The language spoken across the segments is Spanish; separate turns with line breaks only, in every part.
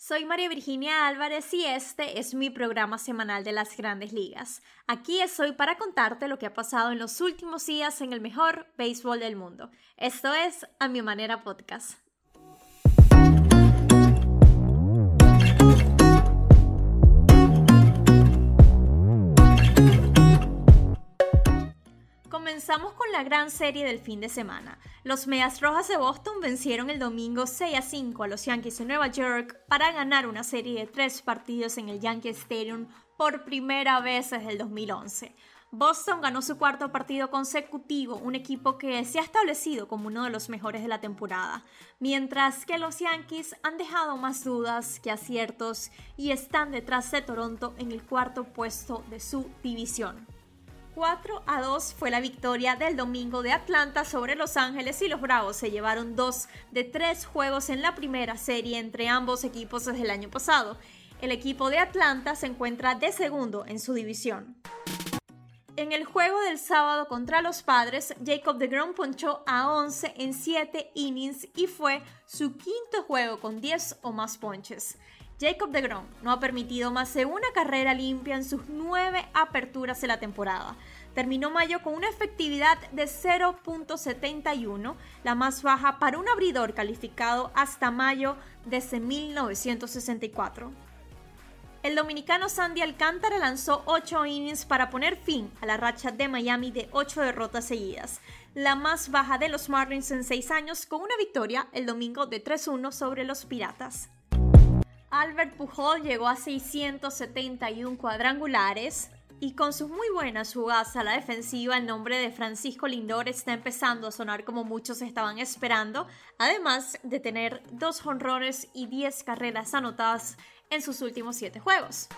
Soy María Virginia Álvarez y este es mi programa semanal de las grandes ligas. Aquí estoy para contarte lo que ha pasado en los últimos días en el mejor béisbol del mundo. Esto es A Mi Manera Podcast. Comenzamos con la gran serie del fin de semana. Los Medias Rojas de Boston vencieron el domingo 6 a 5 a los Yankees de Nueva York para ganar una serie de tres partidos en el Yankee Stadium por primera vez desde el 2011. Boston ganó su cuarto partido consecutivo, un equipo que se ha establecido como uno de los mejores de la temporada, mientras que los Yankees han dejado más dudas que aciertos y están detrás de Toronto en el cuarto puesto de su división. 4 a 2 fue la victoria del domingo de Atlanta sobre Los Ángeles y los Bravos se llevaron dos de tres juegos en la primera serie entre ambos equipos desde el año pasado. El equipo de Atlanta se encuentra de segundo en su división. En el juego del sábado contra los padres, Jacob de Grom ponchó a 11 en 7 innings y fue su quinto juego con 10 o más ponches. Jacob de Grom no ha permitido más de una carrera limpia en sus nueve aperturas de la temporada. Terminó mayo con una efectividad de 0.71, la más baja para un abridor calificado hasta mayo desde 1964. El dominicano Sandy Alcántara lanzó 8 innings para poner fin a la racha de Miami de 8 derrotas seguidas, la más baja de los Marlins en 6 años, con una victoria el domingo de 3-1 sobre los Piratas. Albert Pujol llegó a 671 cuadrangulares y con sus muy buenas jugadas a la defensiva el nombre de Francisco Lindor está empezando a sonar como muchos estaban esperando, además de tener dos jonrones y 10 carreras anotadas en sus últimos 7 juegos.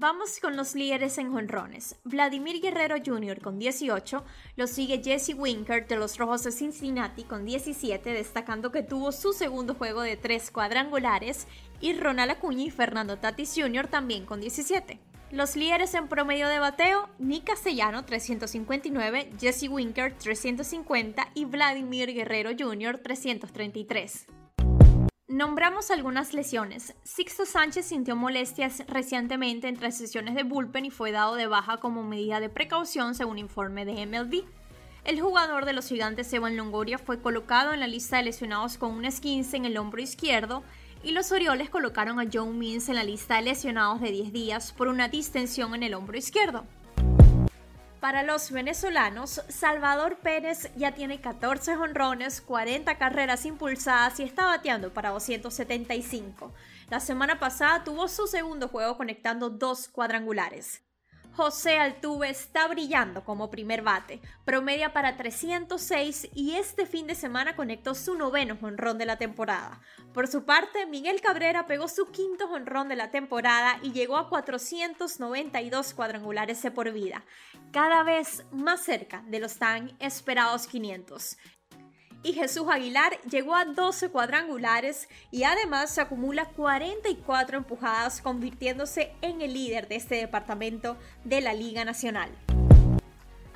Vamos con los líderes en jonrones. Vladimir Guerrero Jr. con 18, lo sigue Jesse Winker de los Rojos de Cincinnati con 17, destacando que tuvo su segundo juego de tres cuadrangulares, y Ronald Acuña y Fernando Tatis Jr. también con 17. Los líderes en promedio de bateo, Nick Castellano 359, Jesse Winker 350 y Vladimir Guerrero Jr. 333. Nombramos algunas lesiones. Sixto Sánchez sintió molestias recientemente entre sesiones de bullpen y fue dado de baja como medida de precaución según informe de MLB. El jugador de los gigantes Evan Longoria fue colocado en la lista de lesionados con un esquince en el hombro izquierdo y los Orioles colocaron a John Means en la lista de lesionados de 10 días por una distensión en el hombro izquierdo. Para los venezolanos, Salvador Pérez ya tiene 14 honrones, 40 carreras impulsadas y está bateando para 275. La semana pasada tuvo su segundo juego conectando dos cuadrangulares. José Altuve está brillando como primer bate, promedia para 306 y este fin de semana conectó su noveno jonrón de la temporada. Por su parte, Miguel Cabrera pegó su quinto jonrón de la temporada y llegó a 492 cuadrangulares de por vida, cada vez más cerca de los tan esperados 500 y Jesús Aguilar llegó a 12 cuadrangulares y además se acumula 44 empujadas, convirtiéndose en el líder de este departamento de la Liga Nacional.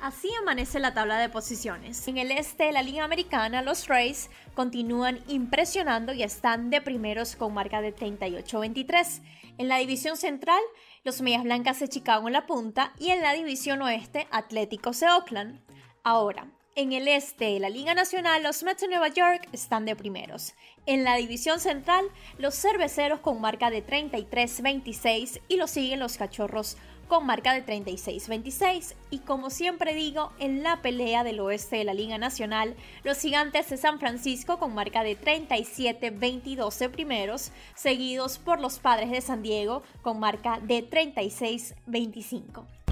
Así amanece la tabla de posiciones. En el este de la Liga Americana, los Rays continúan impresionando y están de primeros con marca de 38-23. En la división central, los Medias Blancas de Chicago en la punta y en la división oeste, Atléticos de Oakland. Ahora, en el este de la Liga Nacional, los Mets de Nueva York están de primeros. En la división central, los cerveceros con marca de 33-26 y lo siguen los cachorros con marca de 36-26. Y como siempre digo, en la pelea del oeste de la Liga Nacional, los gigantes de San Francisco con marca de 37-22 primeros, seguidos por los padres de San Diego con marca de 36-25.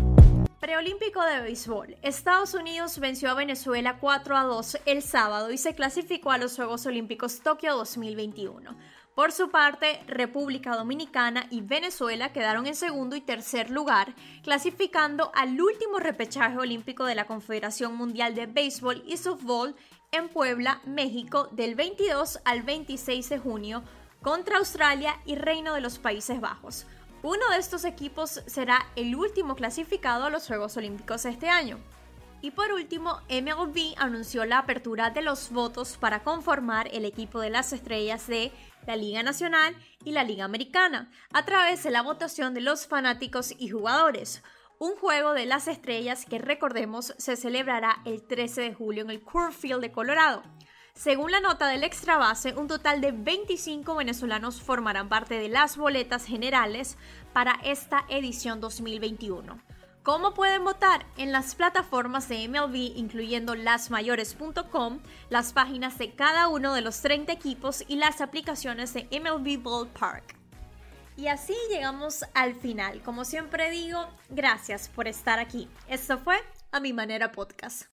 Preolímpico de béisbol. Estados Unidos venció a Venezuela 4 a 2 el sábado y se clasificó a los Juegos Olímpicos Tokio 2021. Por su parte, República Dominicana y Venezuela quedaron en segundo y tercer lugar, clasificando al último repechaje olímpico de la Confederación Mundial de Béisbol y Softball en Puebla, México, del 22 al 26 de junio contra Australia y Reino de los Países Bajos. Uno de estos equipos será el último clasificado a los Juegos Olímpicos este año. Y por último, MLB anunció la apertura de los votos para conformar el equipo de las estrellas de la Liga Nacional y la Liga Americana, a través de la votación de los fanáticos y jugadores. Un juego de las estrellas que recordemos se celebrará el 13 de julio en el Coors Field de Colorado. Según la nota del extra base, un total de 25 venezolanos formarán parte de las boletas generales para esta edición 2021. ¿Cómo pueden votar? En las plataformas de MLB, incluyendo lasmayores.com, las páginas de cada uno de los 30 equipos y las aplicaciones de MLB Ballpark. Y así llegamos al final. Como siempre digo, gracias por estar aquí. Esto fue A Mi Manera Podcast.